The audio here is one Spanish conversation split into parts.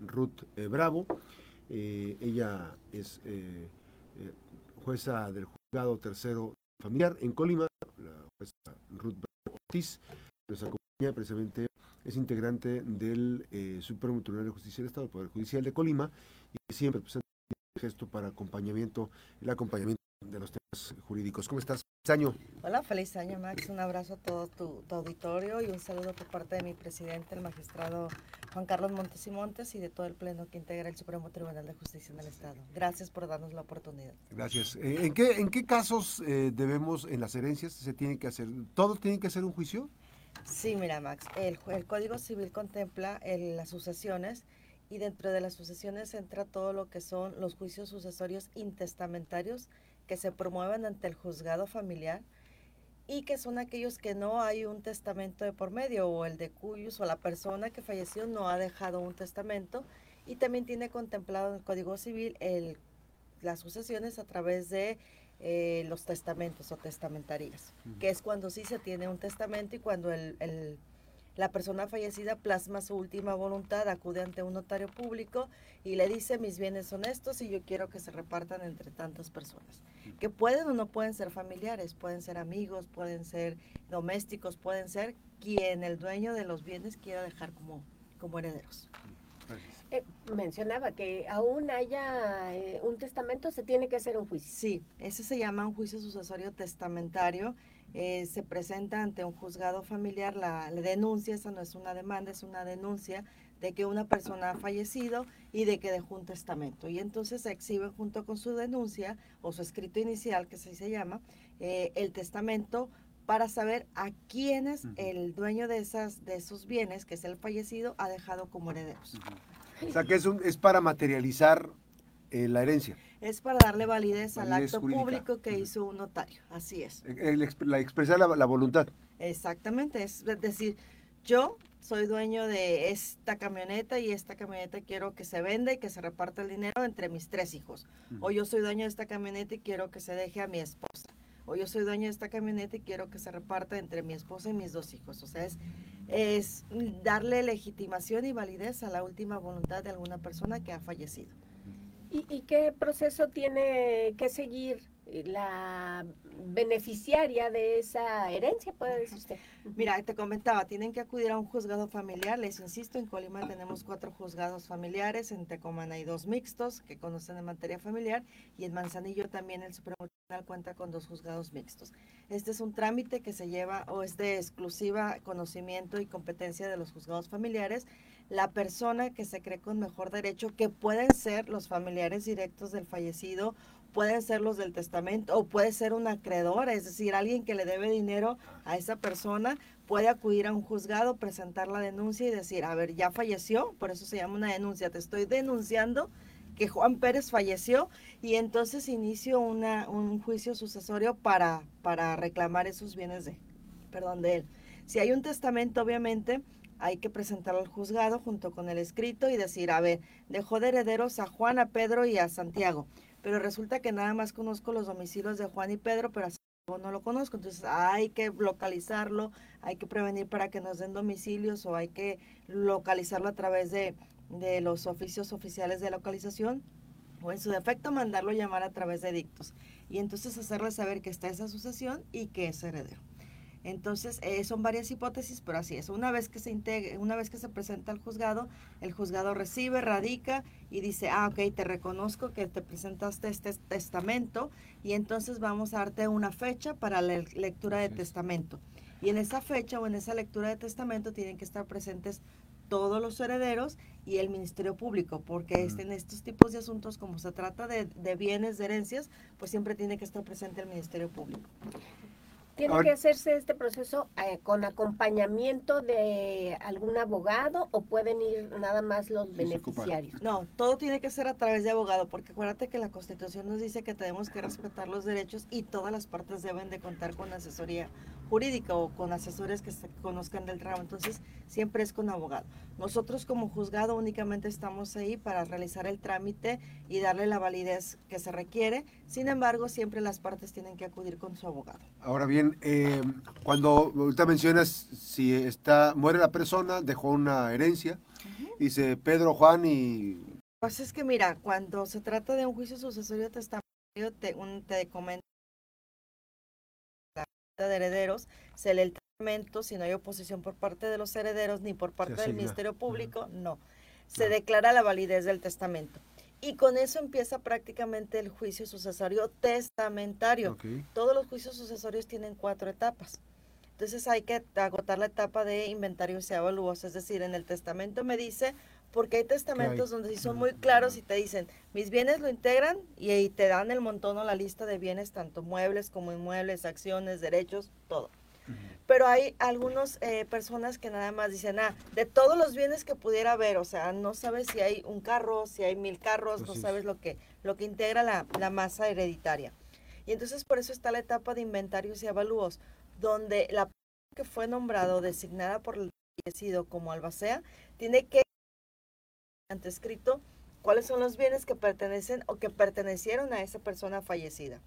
Ruth Bravo. ella es jueza del juzgado tercero familiar en Colima, la jueza Ruth Bravo Ortiz, nos acompaña precisamente, es integrante del Supremo Tribunal de Justicia del Estado, el Poder Judicial de Colima, y siempre presenta un gesto para acompañamiento, el acompañamiento de los temas jurídicos. ¿Cómo estás? año. Hola, feliz año, Max. Un abrazo a todo tu, auditorio y un saludo por parte de mi presidente, el magistrado Juan Carlos Montes y Montes, y de todo el pleno que integra el Supremo Tribunal de Justicia en el Estado. Gracias por darnos la oportunidad. Gracias. Eh, ¿En qué, en qué casos eh, debemos, en las herencias, se tiene que hacer? ¿Todo tiene que hacer un juicio? Sí, mira, Max. El, el Código Civil contempla las sucesiones y dentro de las sucesiones entra todo lo que son los juicios sucesorios intestamentarios que se promueven ante el juzgado familiar y que son aquellos que no hay un testamento de por medio o el de cuyos o la persona que falleció no ha dejado un testamento y también tiene contemplado en el Código Civil el, las sucesiones a través de eh, los testamentos o testamentarías, que es cuando sí se tiene un testamento y cuando el la persona fallecida plasma su última voluntad, acude ante un notario público y le dice mis bienes son estos y yo quiero que se repartan entre tantas personas. Que pueden o no pueden ser familiares, pueden ser amigos, pueden ser domésticos, pueden ser quien el dueño de los bienes quiera dejar como, como herederos. Eh, mencionaba que aún haya eh, un testamento, se tiene que hacer un juicio. Sí, ese se llama un juicio sucesorio testamentario eh, se presenta ante un juzgado familiar la, denuncia, esa no es una demanda, es una denuncia de que una persona ha fallecido y de que dejó un testamento. Y entonces se exhibe junto con su denuncia o su escrito inicial, que así se llama, eh, el testamento para saber a quiénes el dueño de, esas, de esos bienes, que es el fallecido, ha dejado como herederos. O sea que es, es para materializar eh, la herencia es para darle validez, al acto público que hizo un notario. Así es. El, la expresar la, voluntad. Exactamente, es decir, yo soy dueño de esta camioneta y esta camioneta quiero que se venda y que se reparta el dinero entre mis tres hijos. O yo soy dueño de esta camioneta y quiero que se deje a mi esposa. O yo soy dueño de esta camioneta y quiero que se reparta entre mi esposa y mis dos hijos. O sea, es, es darle legitimación y validez a la última voluntad de alguna persona que ha fallecido. ¿Y, qué proceso tiene que seguir la beneficiaria de esa herencia, puede decir usted? Mira, te comentaba, tienen que acudir a un juzgado familiar. Les insisto, en Colima tenemos cuatro juzgados familiares, en Tecomán hay dos mixtos que conocen en materia familiar y en Manzanillo también el Supremo Tribunal cuenta con dos juzgados mixtos. Este es un trámite que se lleva o es de exclusiva conocimiento y competencia de los juzgados familiares la persona que se cree con mejor derecho, que pueden ser los familiares directos del fallecido, pueden ser los del testamento o puede ser un acreedor, es decir, alguien que le debe dinero a esa persona, puede acudir a un juzgado, presentar la denuncia y decir, a ver, ya falleció, por eso se llama una denuncia, te estoy denunciando que Juan Pérez falleció y entonces inicio una, un juicio sucesorio para, para reclamar esos bienes de, perdón, de él. Si hay un testamento, obviamente, hay que presentarlo al juzgado junto con el escrito y decir, a ver, dejó de herederos a Juan, a Pedro y a Santiago, pero resulta que nada más conozco los domicilios de Juan y Pedro, pero a Santiago no lo conozco, entonces hay que localizarlo, hay que prevenir para que nos den domicilios o hay que localizarlo a través de, de los oficios oficiales de localización o en su defecto mandarlo llamar a través de dictos y entonces hacerle saber que está esa sucesión y que es heredero. Entonces, eh, son varias hipótesis, pero así es. Una vez que se integre, una vez que se presenta al juzgado, el juzgado recibe, radica y dice, ah, ok, te reconozco que te presentaste este testamento y entonces vamos a darte una fecha para la lectura de testamento. Y en esa fecha o en esa lectura de testamento tienen que estar presentes todos los herederos y el Ministerio Público, porque en estos tipos de asuntos, como se trata de, de bienes, de herencias, pues siempre tiene que estar presente el Ministerio Público. ¿Tiene que hacerse este proceso eh, con acompañamiento de algún abogado o pueden ir nada más los beneficiarios? No, todo tiene que ser a través de abogado, porque acuérdate que la Constitución nos dice que tenemos que respetar los derechos y todas las partes deben de contar con asesoría jurídica o con asesores que se conozcan del trabajo. Entonces, siempre es con abogado. Nosotros como juzgado únicamente estamos ahí para realizar el trámite y darle la validez que se requiere. Sin embargo, siempre las partes tienen que acudir con su abogado. Ahora bien, eh, cuando ahorita mencionas si está muere la persona, dejó una herencia, dice Pedro, Juan y... Pues es que mira, cuando se trata de un juicio sucesorio testamentario, te, un, te comento de herederos, se lee el testamento, si no hay oposición por parte de los herederos ni por parte del Ministerio Público, no. Se declara la validez del testamento. Y con eso empieza prácticamente el juicio sucesorio testamentario. Todos los juicios sucesorios tienen cuatro etapas. Entonces hay que agotar la etapa de inventario y avalúos. Es decir, en el testamento me dice, porque hay testamentos donde sí son muy claros y te dicen, mis bienes lo integran y, y te dan el montón o la lista de bienes, tanto muebles como inmuebles, acciones, derechos, todo. Pero hay algunas eh, personas que nada más dicen, ah, de todos los bienes que pudiera haber, o sea, no sabes si hay un carro, si hay mil carros, no sabes lo que, lo que integra la, la, masa hereditaria. Y entonces por eso está la etapa de inventarios y avalúos, donde la persona que fue nombrada o designada por el fallecido como albacea tiene que escrito cuáles son los bienes que pertenecen o que pertenecieron a esa persona fallecida.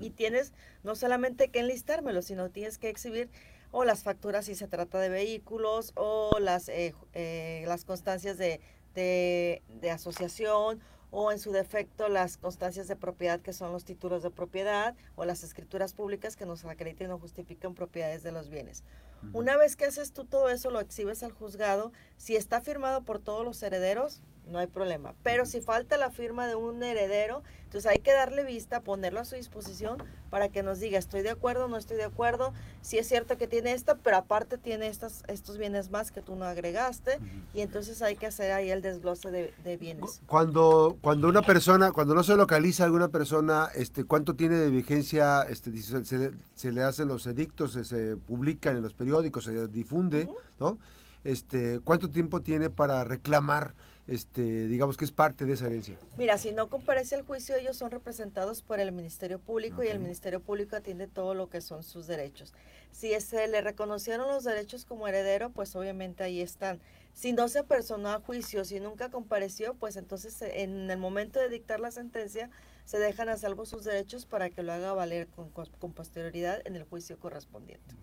Y tienes no solamente que enlistármelo, sino tienes que exhibir o las facturas si se trata de vehículos o las, eh, eh, las constancias de, de, de, asociación o en su defecto las constancias de propiedad que son los títulos de propiedad o las escrituras públicas que nos acrediten o justifiquen propiedades de los bienes. Una vez que haces tú todo eso, lo exhibes al juzgado. Si está firmado por todos los herederos, no hay problema. Pero si falta la firma de un heredero, entonces hay que darle vista, ponerlo a su disposición para que nos diga, estoy de acuerdo, no estoy de acuerdo, si es cierto que tiene esto, pero aparte tiene estas, estos bienes más que tú no agregaste, y entonces hay que hacer ahí el desglose de, bienes. Cuando, cuando una persona, cuando no se localiza alguna persona, este, ¿cuánto tiene de vigencia? Este, se, se, le hacen los edictos, se, se, publican en los periódicos, se difunde, ¿no? Este, ¿Cuánto tiempo tiene para reclamar? Este, digamos que es parte de esa herencia. Mira, si no comparece al juicio, ellos son representados por el Ministerio Público y el Ministerio Público atiende todo lo que son sus derechos. Si se le reconocieron los derechos como heredero, pues obviamente ahí están. Si no se personó a juicio, si nunca compareció, pues entonces en el momento de dictar la sentencia se dejan a salvo sus derechos para que lo haga valer con, con posterioridad en el juicio correspondiente.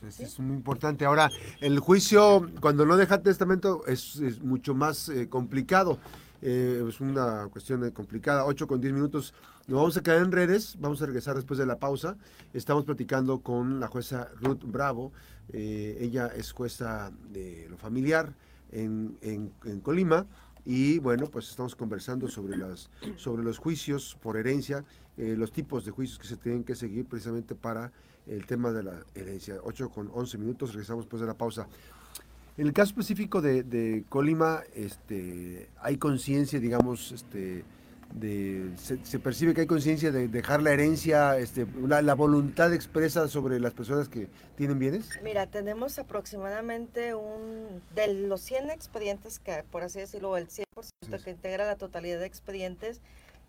Pues es muy importante. Ahora, el juicio, cuando no deja testamento, es, mucho más eh, complicado. Eh, es una cuestión complicada. 8 con 10 minutos. Nos vamos a quedar en redes. Vamos a regresar después de la pausa. Estamos platicando con la jueza Ruth Bravo. Eh, ella es jueza de lo familiar en, en, en Colima. Y bueno, pues estamos conversando sobre, las, sobre los juicios por herencia, los tipos de juicios que se tienen que seguir precisamente para el tema de la herencia. 8 con 11 minutos, regresamos después de la pausa. En el caso específico de, Colima, este, hay conciencia, digamos, este, de, se, percibe que hay conciencia de dejar la herencia, este, la voluntad expresa sobre las personas que tienen bienes? Mira, tenemos aproximadamente un, de los 100 expedientes que, por así decirlo, el 100% que integra la totalidad de expedientes,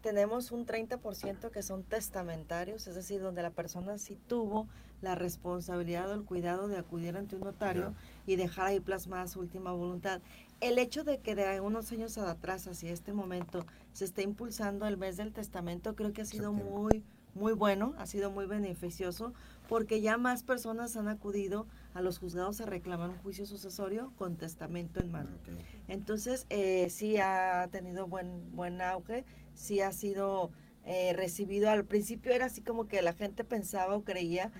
tenemos un 30% que son testamentarios, es decir, donde la persona sí tuvo la responsabilidad o el cuidado de acudir ante un notario y dejar ahí plasmada su última voluntad. El hecho de que de unos años atrás, hacia este momento, se esté impulsando el mes del testamento, creo que ha sido muy, muy bueno, ha sido muy beneficioso, porque ya más personas han acudido a los juzgados a reclamar un juicio sucesorio con testamento en mano. Entonces, eh, sí ha tenido buen, buen auge sí ha sido eh, recibido. Al principio era así como que la gente pensaba o creía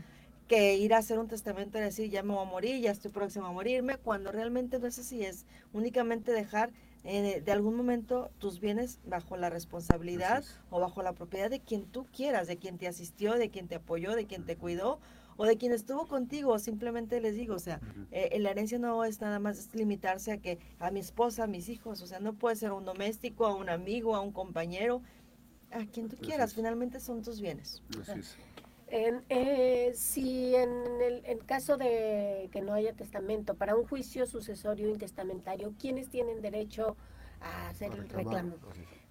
que ir a hacer un testamento era decir, ya me voy a morir, ya estoy próximo a morirme, cuando realmente no es así, es únicamente dejar eh, de algún momento tus bienes bajo la responsabilidad o bajo la propiedad de quien tú quieras, de quien te asistió, de quien te apoyó, de quien te cuidó o de quien estuvo contigo, simplemente les digo, o sea, eh, la herencia no es nada más limitarse a que a mi esposa, a mis hijos, o sea, no puede ser a un doméstico, a un amigo, a un compañero, a quien tú quieras, finalmente son tus bienes. En, eh, si en el caso de que no haya testamento, para un juicio sucesorio intestamentario, ¿quiénes tienen derecho a hacer el reclamo?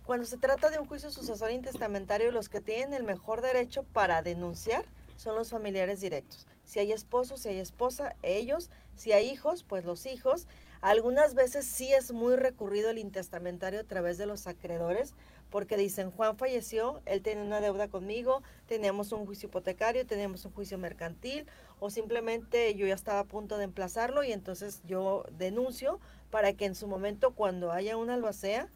Cuando se trata de un juicio sucesorio intestamentario, los que tienen el mejor derecho para denunciar son los familiares directos. Si hay esposo, si hay esposa, ellos. Si hay hijos, pues los hijos. Algunas veces sí es muy recurrido el intestamentario a través de los acreedores, porque dicen, Juan falleció, él tiene una deuda conmigo, teníamos un juicio hipotecario, teníamos un juicio mercantil, o simplemente yo ya estaba a punto de emplazarlo y entonces yo denuncio para que en su momento cuando haya una albacea,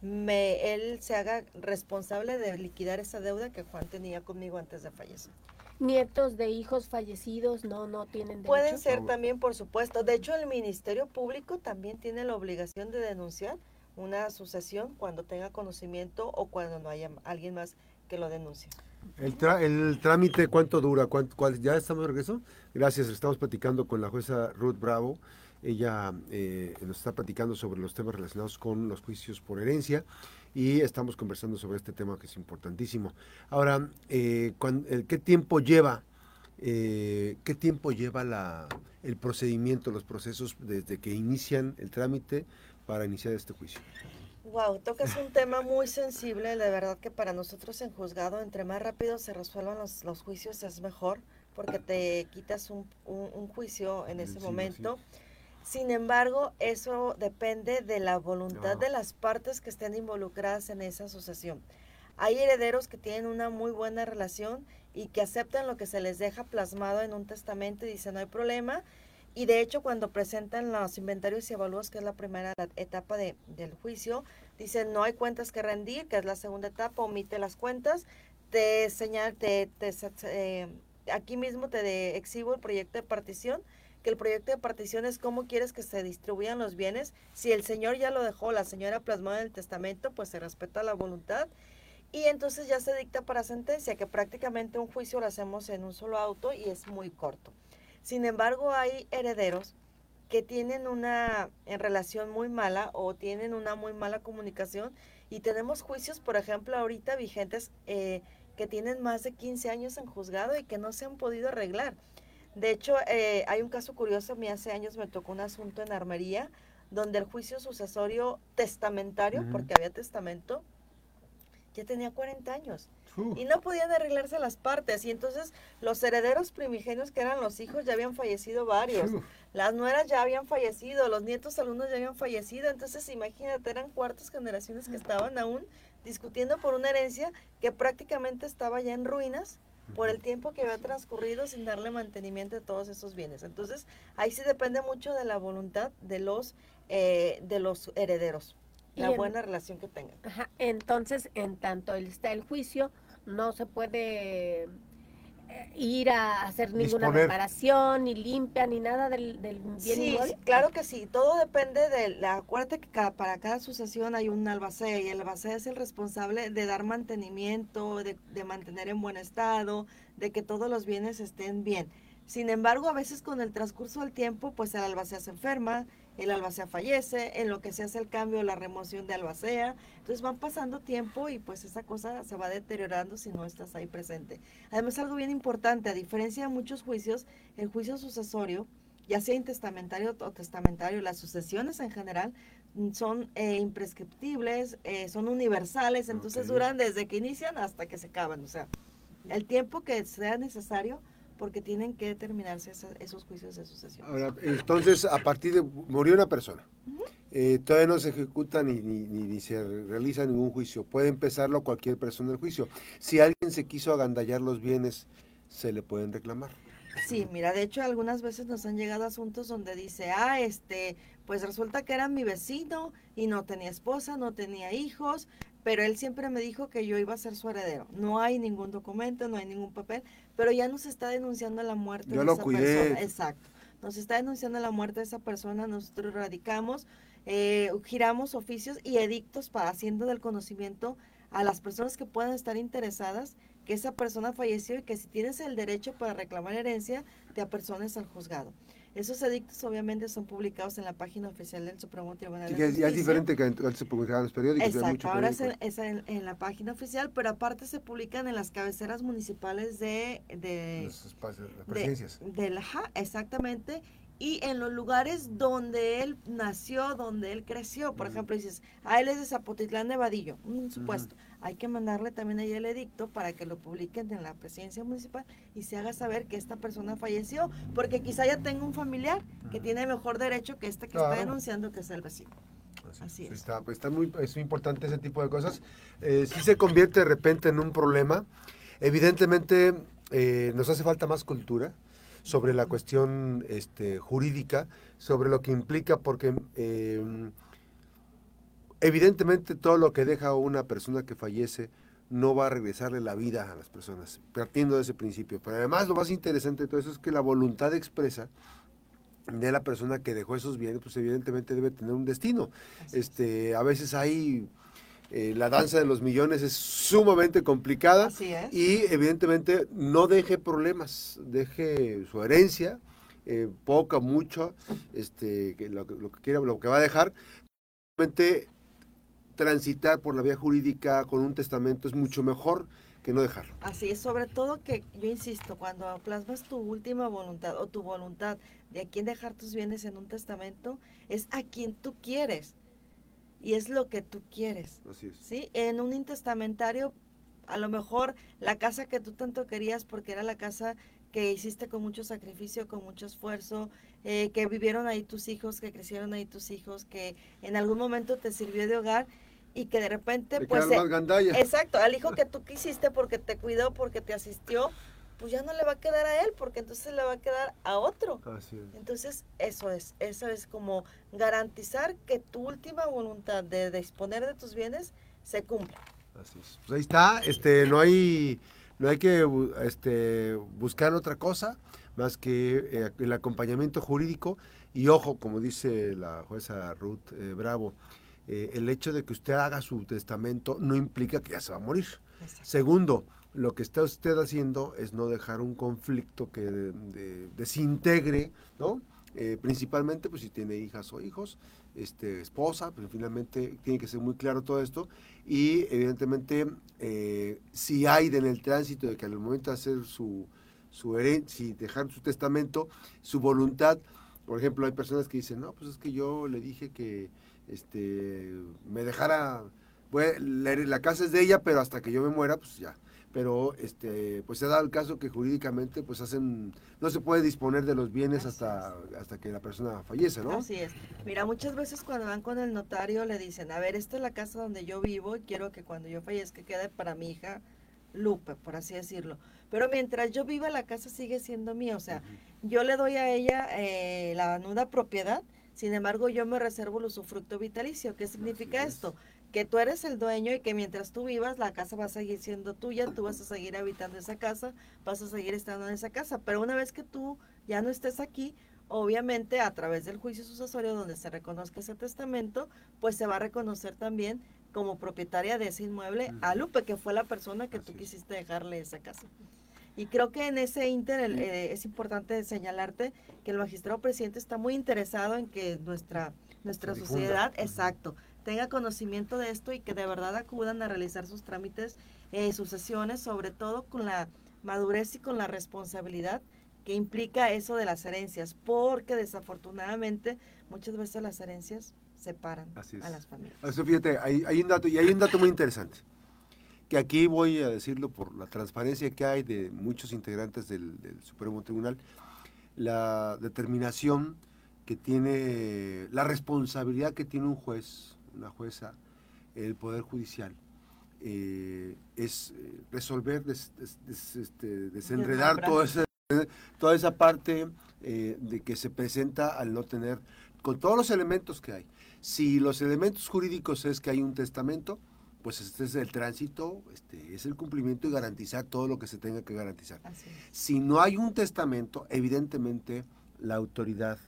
me, él se haga responsable de liquidar esa deuda que Juan tenía conmigo antes de fallecer. Nietos de hijos fallecidos no, no tienen derecho. Pueden ser también, por supuesto. De hecho, el Ministerio Público también tiene la obligación de denunciar una sucesión cuando tenga conocimiento o cuando no haya alguien más que lo denuncie. El, el trámite, ¿cuánto dura? ¿Cuánto, cuál, ¿Ya estamos de regreso? Gracias, estamos platicando con la jueza Ruth Bravo. Ella eh, nos está platicando sobre los temas relacionados con los juicios por herencia y estamos conversando sobre este tema que es importantísimo. Ahora, eh, ¿qué tiempo lleva? Eh, ¿Qué tiempo lleva la, el procedimiento, los procesos desde que inician el trámite para iniciar este juicio? Wow, tocas un tema muy sensible, de verdad que para nosotros en juzgado, entre más rápido se resuelvan los, los juicios es mejor, porque te quitas un, un, juicio en ese momento. Sin embargo, eso depende de la voluntad de las partes que estén involucradas en esa asociación. Hay herederos que tienen una muy buena relación y que aceptan lo que se les deja plasmado en un testamento y dicen no hay problema. Y de hecho, cuando presentan los inventarios y evalúos, que es la primera etapa de, del juicio, dicen no hay cuentas que rendir, que es la segunda etapa, omite las cuentas, te señal, te, eh, aquí mismo te exhibo el proyecto de partición que el proyecto de partición es cómo quieres que se distribuyan los bienes. Si el señor ya lo dejó, la señora plasmó en el testamento, pues se respeta la voluntad. Y entonces ya se dicta para sentencia, que prácticamente un juicio lo hacemos en un solo auto y es muy corto. Sin embargo, hay herederos que tienen una relación muy mala o tienen una muy mala comunicación y tenemos juicios, por ejemplo, ahorita vigentes eh, que tienen más de 15 años en juzgado y que no se han podido arreglar. De hecho, eh, hay un caso curioso, a mí hace años me tocó un asunto en Armería, donde el juicio sucesorio testamentario, porque había testamento, ya tenía 40 años. Y no podían arreglarse las partes. Y entonces los herederos primigenios, que eran los hijos, ya habían fallecido varios. Las nueras ya habían fallecido, los nietos algunos ya habían fallecido. Entonces imagínate, eran cuartas generaciones que estaban aún discutiendo por una herencia que prácticamente estaba ya en ruinas por el tiempo que había transcurrido sin darle mantenimiento a todos esos bienes. Entonces, ahí sí depende mucho de la voluntad de los, eh, de los herederos, la buena relación que tengan. Ajá, entonces, en tanto está el juicio, no se puede ir a hacer ninguna reparación, ni limpia, ni nada del, del bien sí, claro que sí. Todo depende de la. Acuérdate que para cada sucesión hay un albacea y el albacea es el responsable de dar mantenimiento, de, de mantener en buen estado, de que todos los bienes estén bien. Sin embargo, a veces con el transcurso del tiempo, pues el albacea se enferma, el albacea fallece, en lo que se hace el cambio, la remoción de albacea. Entonces van pasando tiempo y pues esa cosa se va deteriorando si no estás ahí presente. Además, algo bien importante, a diferencia de muchos juicios, el juicio sucesorio, ya sea intestamentario o testamentario, las sucesiones en general mm, son eh, imprescriptibles, eh, son universales, entonces duran desde que inician hasta que se acaban. O sea, el tiempo que sea necesario porque tienen que terminarse esos juicios de sucesión. Ahora, entonces, a partir de, murió una persona, eh, todavía no se ejecuta ni, ni, ni, se realiza ningún juicio, puede empezarlo cualquier persona del juicio. Si alguien se quiso agandallar los bienes, se le pueden reclamar. Sí, mira, de hecho algunas veces nos han llegado asuntos donde dice, ah, este, pues resulta que era mi vecino y no tenía esposa, no tenía hijos, pero él siempre me dijo que yo iba a ser su heredero. No hay ningún documento, no hay ningún papel, pero ya nos está denunciando la muerte de esa persona. Exacto. Nos está denunciando la muerte de esa persona, nosotros radicamos, eh, giramos oficios y edictos para haciendo del conocimiento a las personas que puedan estar interesadas que esa persona falleció y que si tienes el derecho para reclamar herencia, te apersones al juzgado. Esos edictos obviamente son publicados en la página oficial del Supremo Tribunal de Justicia. es diferente que se publicaban en los periódicos. Exacto, ahora es, en, la página oficial, pero aparte se publican en las cabeceras municipales de... de las, presidencias. De, la, exactamente, y en los lugares donde él nació, donde él creció. Por ejemplo, dices, a él es de Zapotitlán de Vadillo, un supuesto. Hay que mandarle también ahí el edicto para que lo publiquen en la presidencia municipal y se haga saber que esta persona falleció, porque quizá ya tenga un familiar que tiene mejor derecho que este que está denunciando que es el vecino. Así es. Está, pues, está muy, es muy importante ese tipo de cosas. Eh, si se convierte de repente en un problema, evidentemente eh, nos hace falta más cultura sobre la cuestión este, jurídica, sobre lo que implica, porque em, evidentemente todo lo que deja una persona que fallece no va a regresarle la vida a las personas, partiendo de ese principio. Pero además lo más interesante de todo eso es que la voluntad expresa de la persona que dejó esos bienes, pues evidentemente debe tener un destino. Este, a veces hay eh, la danza de los millones es sumamente complicada y evidentemente no deje problemas, deje su herencia, eh, poca, mucho, este, lo, que quiera, lo que va a dejar. Transitar por la vía jurídica con un testamento es mucho mejor que no dejarlo. Así es, sobre todo que yo insisto, cuando plasmas tu última voluntad o tu voluntad de a quién dejar tus bienes en un testamento, es a quien tú quieres y es lo que tú quieres. Así es. ¿sí? En un intestamentario, a lo mejor la casa que tú tanto querías porque era la casa que hiciste con mucho sacrificio, con mucho esfuerzo, eh, que vivieron ahí tus hijos, que crecieron ahí tus hijos, que en algún momento te sirvió de hogar y que de repente, pues... exacto, al hijo que tú quisiste porque te cuidó, porque te asistió, pues ya no le va a quedar a él, porque entonces le va a quedar a otro. Entonces, eso es, eso es como garantizar que tu última voluntad de disponer de tus bienes se cumpla. Así es. Pues ahí está, este, no hay, no hay que este, buscar otra cosa más que eh, el acompañamiento jurídico y ojo, como dice la jueza Ruth eh, Bravo, eh, el hecho de que usted haga su testamento no implica que ya se va a morir. Segundo, lo que está usted haciendo es no dejar un conflicto que desintegre, ¿no? Eh, principalmente, pues si tiene hijas o hijos, este, esposa, pero pues, finalmente tiene que ser muy claro todo esto. Y evidentemente, eh, si hay en el tránsito de que al momento de hacer su, su herencia, dejar su testamento, su voluntad, por ejemplo, hay personas que dicen, no, pues es que yo le dije que este, me dejara, la casa es de ella, pero hasta que yo me muera, pues ya pero este pues se da el caso que jurídicamente pues hacen no se puede disponer de los bienes hasta hasta que la persona fallece, ¿no? Así es. Mira, muchas veces cuando van con el notario le dicen, "A ver, esta es la casa donde yo vivo y quiero que cuando yo fallezca quede para mi hija Lupe, por así decirlo." Pero mientras yo viva la casa sigue siendo mía, o sea, yo le doy a ella eh, la nuda propiedad, sin embargo yo me reservo el usufructo vitalicio. ¿Qué significa esto? que tú eres el dueño y que mientras tú vivas, la casa va a seguir siendo tuya, tú vas a seguir habitando esa casa, vas a seguir estando en esa casa. Pero una vez que tú ya no estés aquí, obviamente a través del juicio sucesorio donde se reconozca ese testamento, pues se va a reconocer también como propietaria de ese inmueble a Lupe, que fue la persona que tú quisiste dejarle esa casa. Y creo que en ese inter eh, es importante señalarte que el magistrado presidente está muy interesado en que nuestra, nuestra sociedad, exacto, tenga conocimiento de esto y que de verdad acudan a realizar sus trámites, eh, sus sesiones, sobre todo con la madurez y con la responsabilidad que implica eso de las herencias, porque desafortunadamente muchas veces las herencias separan a las familias. Eso fíjate, hay, un dato, y hay un dato muy interesante, que aquí voy a decirlo por la transparencia que hay de muchos integrantes del, del Supremo Tribunal, la determinación que tiene, la responsabilidad que tiene un juez una jueza, el Poder Judicial, eh, es eh, resolver, este, desenredar toda esa, toda esa parte eh, de que se presenta al no tener, con todos los elementos que hay. Si los elementos jurídicos es que hay un testamento, pues este es el tránsito, este es el cumplimiento y garantizar todo lo que se tenga que garantizar. Si no hay un testamento, evidentemente la autoridad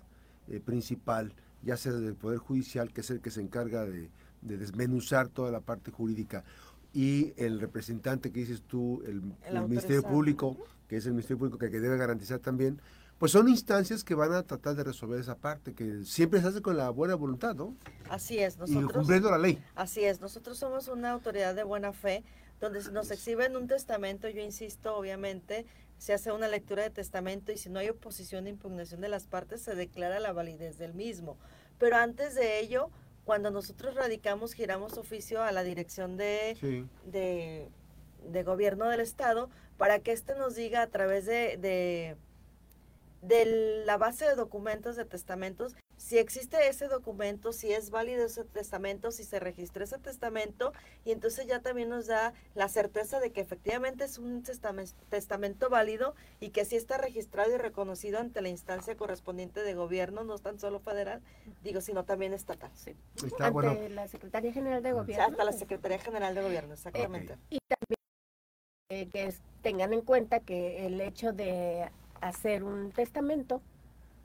principal ya sea del Poder Judicial, que es el que se encarga de, desmenuzar toda la parte jurídica, y el representante que dices tú, el, Ministerio Público, que es el Ministerio Público que, debe garantizar también, pues son instancias que van a tratar de resolver esa parte, que siempre se hace con la buena voluntad, ¿no? Así es, nosotros. Y cumpliendo la ley. Así es, nosotros somos una autoridad de buena fe, donde nos exhiben un testamento, yo insisto, obviamente, se hace una lectura de testamento y si no hay oposición de impugnación de las partes, se declara la validez del mismo. Pero antes de ello, cuando nosotros radicamos, giramos oficio a la dirección de, Sí. de, de gobierno del Estado para que éste nos diga a través de, de, de la base de documentos de testamentos si existe ese documento, si es válido ese testamento, si se registró ese testamento y entonces ya también nos da la certeza de que efectivamente es un testamen- testamento válido y que sí está registrado y reconocido ante la instancia correspondiente de gobierno, no tan solo federal, digo, sino también estatal. Sí. Está, Ante bueno. la Secretaría General de Gobierno. hasta la Secretaría General de Gobierno, exactamente. Y también eh, que es- tengan en cuenta que el hecho de hacer un testamento,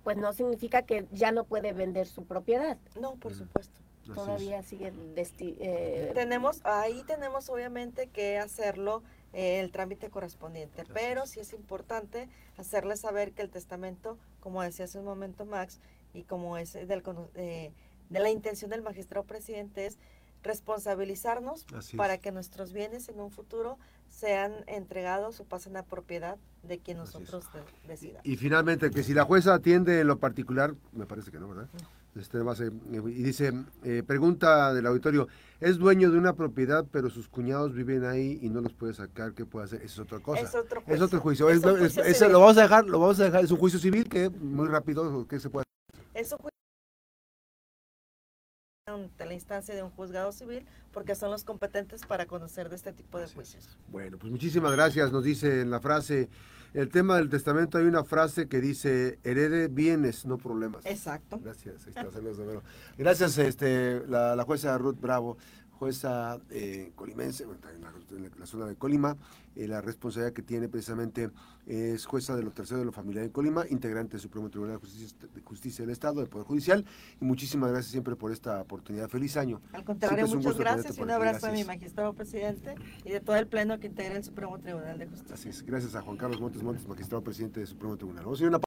pues no significa que ya no puede vender su propiedad. No, por Mm. supuesto. Así es. Todavía sigue desti- eh, Tenemos, ahí tenemos obviamente que hacerlo eh, el trámite correspondiente, Así pero sí es importante hacerle saber que el testamento, como decía hace un momento Max, y como es del, cono- eh, de la intención del magistrado presidente es responsabilizarnos para que nuestros bienes en un futuro sean entregados o pasen a propiedad de quien nosotros de- decidamos. Y finalmente, que si la jueza atiende en lo particular, me parece que no, ¿verdad? Este, base, eh, y dice, eh, pregunta del auditorio, es dueño de una propiedad, pero sus cuñados viven ahí y no los puede sacar, ¿qué puede hacer? Esa es otra cosa. Es otro Es otro juicio. Es lo vamos a dejar, lo vamos a dejar, es un juicio civil que muy rápido, ¿qué se puede Es un juicio ante la instancia de un juzgado civil porque son los competentes para conocer de este tipo de juicios. Bueno, pues muchísimas gracias. Nos dice en la frase, el tema del testamento, hay una frase que dice, herede bienes, no problemas. Exacto. Gracias, está, saludos. Gracias, este, la, la jueza Ruth Bravo, jueza eh, colimense, en la, en la- zona de Colima, eh, la responsabilidad que tiene precisamente es jueza de lo tercero de lo familiar en Colima, integrante del Supremo Tribunal de Justicia, de Justicia del Estado, del Poder Judicial, y muchísimas gracias siempre por esta oportunidad. Feliz año. Al contrario, muchas gracias y un abrazo a mi gracias. magistrado presidente y de todo el pleno que integra el Supremo Tribunal de Justicia. Así es, gracias a Juan Carlos Montes Montes, magistrado presidente del Supremo Tribunal. Vamos a ir a una